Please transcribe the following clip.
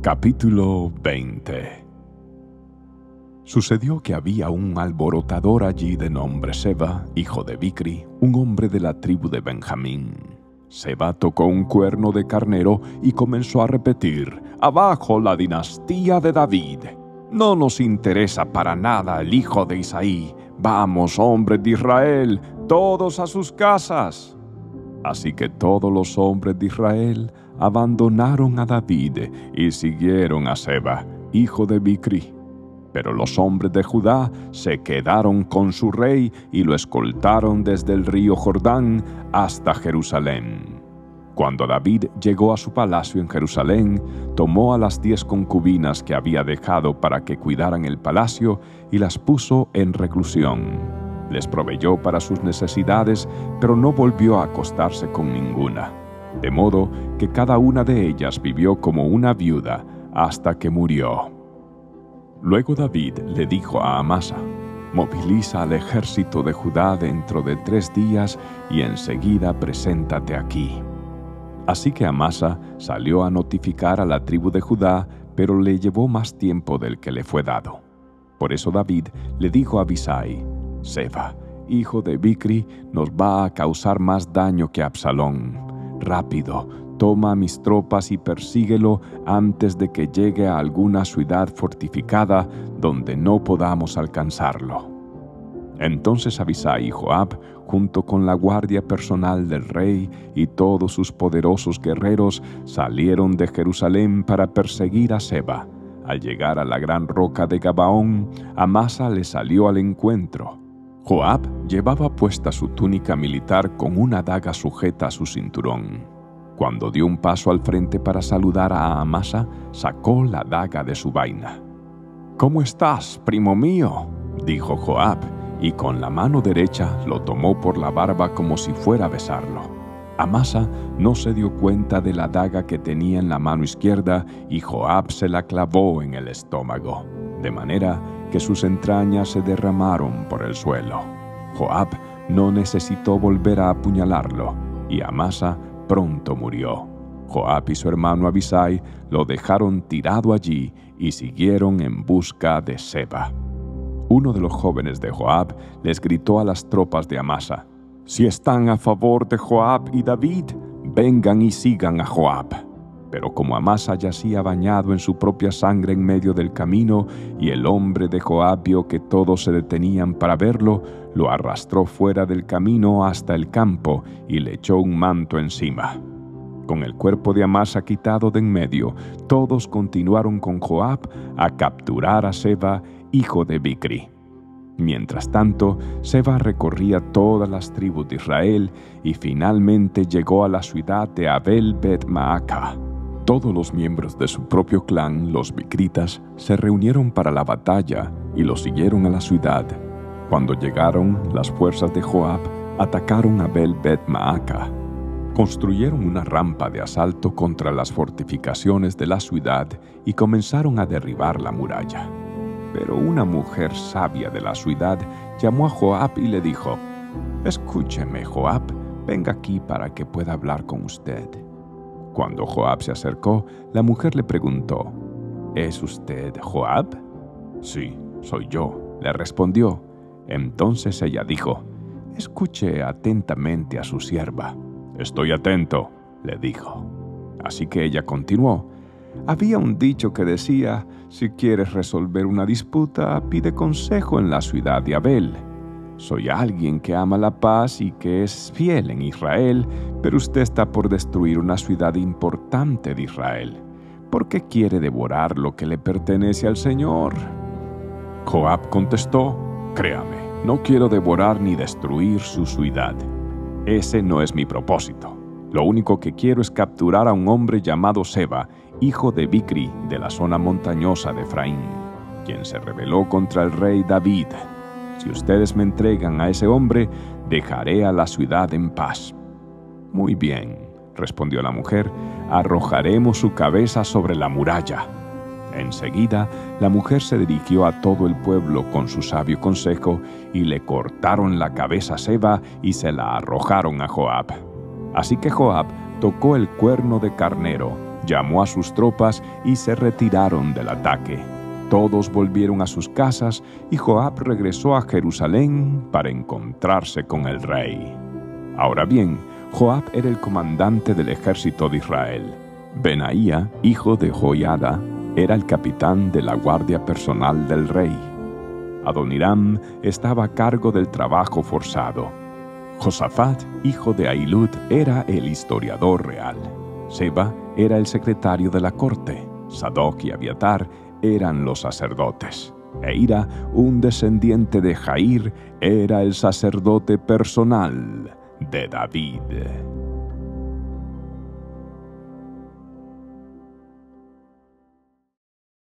Capítulo 20 Sucedió que había un alborotador allí de nombre Seba, hijo de Bicri, un hombre de la tribu de Benjamín. Seba tocó un cuerno de carnero y comenzó a repetir, Abajo la dinastía de David. No nos interesa para nada el hijo de Isaí. Vamos, hombres de Israel, todos a sus casas. Así que todos los hombres de Israel abandonaron a David y siguieron a Seba, hijo de Bicri. Pero los hombres de Judá se quedaron con su rey y lo escoltaron desde el río Jordán hasta Jerusalén. Cuando David llegó a su palacio en Jerusalén, tomó a las diez concubinas que había dejado para que cuidaran el palacio y las puso en reclusión les proveyó para sus necesidades, pero no volvió a acostarse con ninguna. De modo que cada una de ellas vivió como una viuda hasta que murió. Luego David le dijo a Amasa, Moviliza al ejército de Judá dentro de tres días y enseguida preséntate aquí. Así que Amasa salió a notificar a la tribu de Judá, pero le llevó más tiempo del que le fue dado. Por eso David le dijo a Abisai, Seba, hijo de Bicri, nos va a causar más daño que Absalón. Rápido, toma mis tropas y persíguelo antes de que llegue a alguna ciudad fortificada donde no podamos alcanzarlo. Entonces Abisai y Joab, junto con la guardia personal del rey y todos sus poderosos guerreros, salieron de Jerusalén para perseguir a Seba. Al llegar a la gran roca de Gabaón, Amasa le salió al encuentro Joab llevaba puesta su túnica militar con una daga sujeta a su cinturón. Cuando dio un paso al frente para saludar a Amasa, sacó la daga de su vaina. ¿Cómo estás, primo mío? dijo Joab, y con la mano derecha lo tomó por la barba como si fuera a besarlo. Amasa no se dio cuenta de la daga que tenía en la mano izquierda y Joab se la clavó en el estómago, de manera que sus entrañas se derramaron por el suelo. Joab no necesitó volver a apuñalarlo, y Amasa pronto murió. Joab y su hermano Abisai lo dejaron tirado allí y siguieron en busca de Seba. Uno de los jóvenes de Joab les gritó a las tropas de Amasa, Si están a favor de Joab y David, vengan y sigan a Joab. Pero como Amasa yacía bañado en su propia sangre en medio del camino, y el hombre de Joab vio que todos se detenían para verlo, lo arrastró fuera del camino hasta el campo y le echó un manto encima. Con el cuerpo de Amasa quitado de en medio, todos continuaron con Joab a capturar a Seba, hijo de Bicri. Mientras tanto, Seba recorría todas las tribus de Israel y finalmente llegó a la ciudad de Abel Bet Maaca. Todos los miembros de su propio clan, los Bicritas, se reunieron para la batalla y lo siguieron a la ciudad. Cuando llegaron, las fuerzas de Joab atacaron a Bel Bet Maaca. Construyeron una rampa de asalto contra las fortificaciones de la ciudad y comenzaron a derribar la muralla. Pero una mujer sabia de la ciudad llamó a Joab y le dijo, Escúcheme, Joab, venga aquí para que pueda hablar con usted. Cuando Joab se acercó, la mujer le preguntó, ¿Es usted Joab? Sí, soy yo, le respondió. Entonces ella dijo, Escuche atentamente a su sierva. Estoy atento, le dijo. Así que ella continuó. Había un dicho que decía, si quieres resolver una disputa, pide consejo en la ciudad de Abel. Soy alguien que ama la paz y que es fiel en Israel, pero usted está por destruir una ciudad importante de Israel. ¿Por qué quiere devorar lo que le pertenece al Señor? Joab contestó, Créame, no quiero devorar ni destruir su ciudad. Ese no es mi propósito. Lo único que quiero es capturar a un hombre llamado Seba, hijo de Bicri, de la zona montañosa de Efraín, quien se rebeló contra el rey David si ustedes me entregan a ese hombre, dejaré a la ciudad en paz. Muy bien, respondió la mujer, arrojaremos su cabeza sobre la muralla. Enseguida, la mujer se dirigió a todo el pueblo con su sabio consejo y le cortaron la cabeza a Seba y se la arrojaron a Joab. Así que Joab tocó el cuerno de carnero llamó a sus tropas y se retiraron del ataque. Todos volvieron a sus casas y Joab regresó a Jerusalén para encontrarse con el rey. Ahora bien, Joab era el comandante del ejército de Israel. Benaía, hijo de Joiada, era el capitán de la guardia personal del rey. Adoniram estaba a cargo del trabajo forzado. Josafat, hijo de Ailud, era el historiador real. Seba era el secretario de la corte. Sadoc y Abiatar eran los sacerdotes. Eira, un descendiente de Jair, era el sacerdote personal de David.